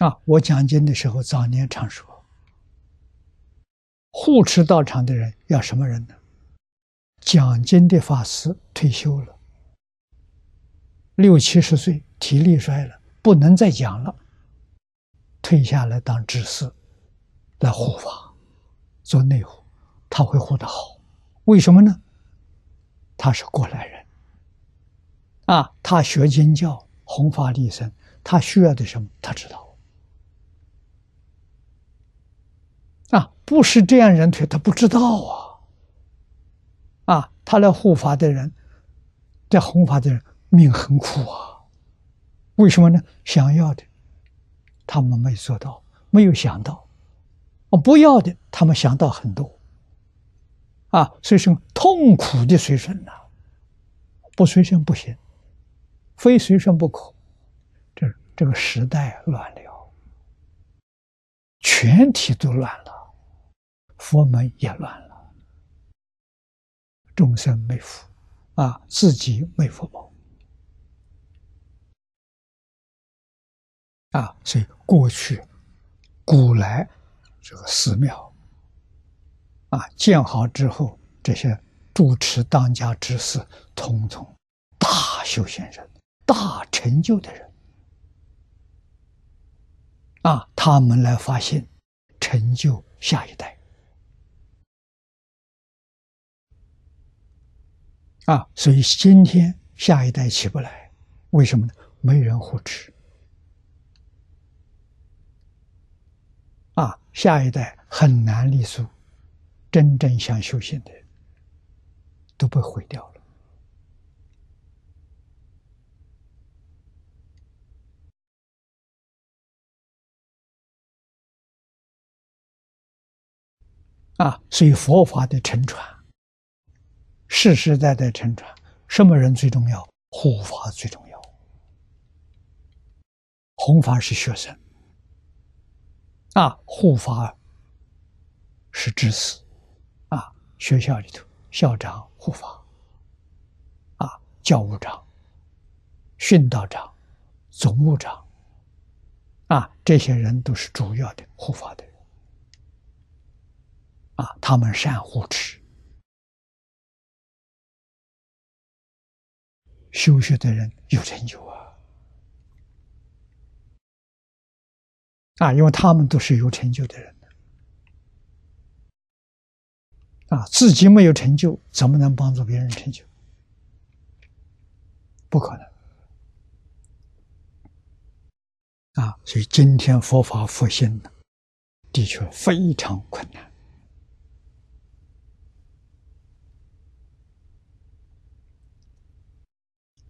啊，我讲经的时候，早年常说，护持道场的人要什么人呢？讲经的法师退休了，六七十岁，体力衰了，不能再讲了，退下来当执事，来护法，做内护，他会护得好。为什么呢？他是过来人，啊，他学经教，弘法利生，他需要的什么，他知道。啊，不是这样人退，他不知道啊。啊，他来护法的人，在弘法的人命很苦啊。为什么呢？想要的，他们没做到，没有想到；哦，不要的，他们想到很多。啊，所以说痛苦的随顺呐，不随顺不行，非随顺不可。这这个时代乱了，全体都乱了。佛门也乱了，众生没福，啊，自己没福报，啊，所以过去古来这个寺庙，啊，建好之后，这些主持当家之士，统统大修行人、大成就的人，啊，他们来发现，成就下一代。啊，所以今天下一代起不来，为什么呢？没人护持。啊，下一代很难立足，真正想修行的，都被毁掉了。啊，所以佛法的沉船。世世代代承传，什么人最重要？护法最重要。弘法是学生，啊，护法是知识，啊，学校里头校长护法，啊，教务长、训导长、总务长，啊，这些人都是主要的护法的人，啊，他们善护持。修学的人有成就啊！啊，因为他们都是有成就的人啊，自己没有成就，怎么能帮助别人成就？不可能啊！所以今天佛法复兴呢，的确非常困难。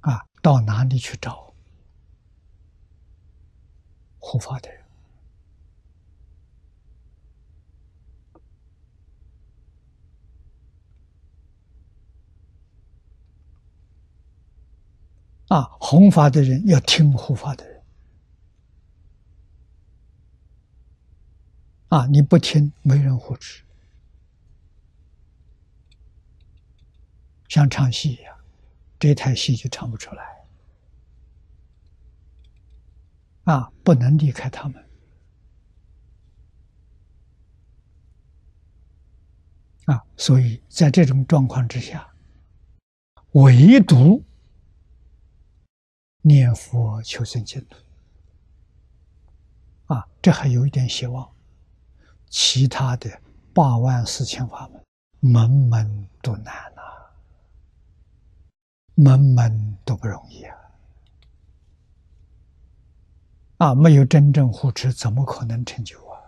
啊，到哪里去找护法的人？啊，弘法的人要听护法的人。啊，你不听，没人护持，像唱戏一样。这台戏就唱不出来啊！不能离开他们啊！所以在这种状况之下，唯独念佛求生净土啊，这还有一点希望。其他的八万四千法门，门门都难了。门门都不容易啊！啊，没有真正护持，怎么可能成就啊？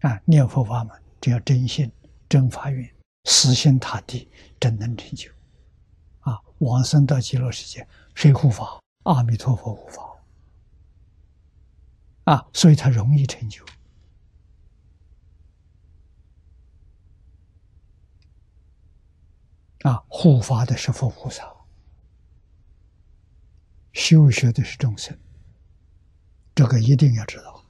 啊，念佛法门，只要真心、真发愿、死心塌地，真能成就。啊，往生到极乐世界，谁护法？阿弥陀佛护法。啊，所以他容易成就。啊，护法的是佛菩萨，修学的是众生，这个一定要知道。